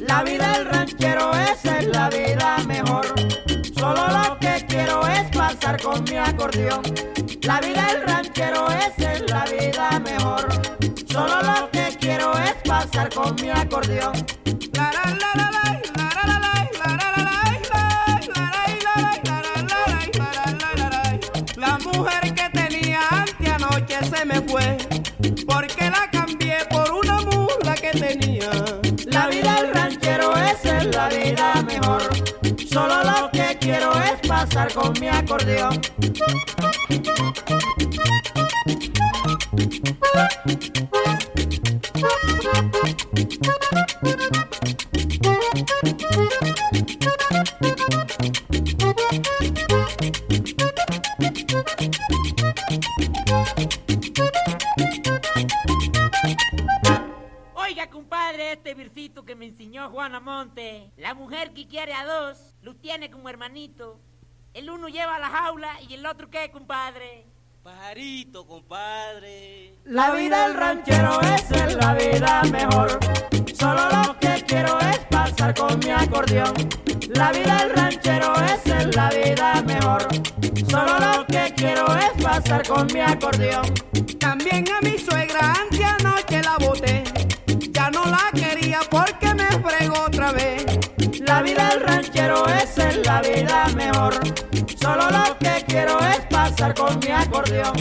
La vida del ranchero, esa es la vida mejor. Solo lo que quiero es pasar con mi acordeón. La vida del ranchero, esa es la vida mejor. Solo lo que quiero es pasar con mi acordeón. Anoche se me fue porque la cambié por una mula que tenía. La vida del ranchero esa es la vida mejor. Solo lo que quiero es pasar con mi acordeón. Oiga, compadre, este versito que me enseñó Juana Monte. La mujer que quiere a dos, los tiene como hermanito. El uno lleva a la jaula y el otro qué, compadre. Pajarito, compadre. La vida del ranchero esa es la vida mejor. Solo lo que quiero es pasar con mi acordeón. La vida del ranchero esa es la vida mejor. Solo lo que quiero es pasar con mi acordeón. También a mi suegra Solo lo que quiero es pasar con mi acordeón.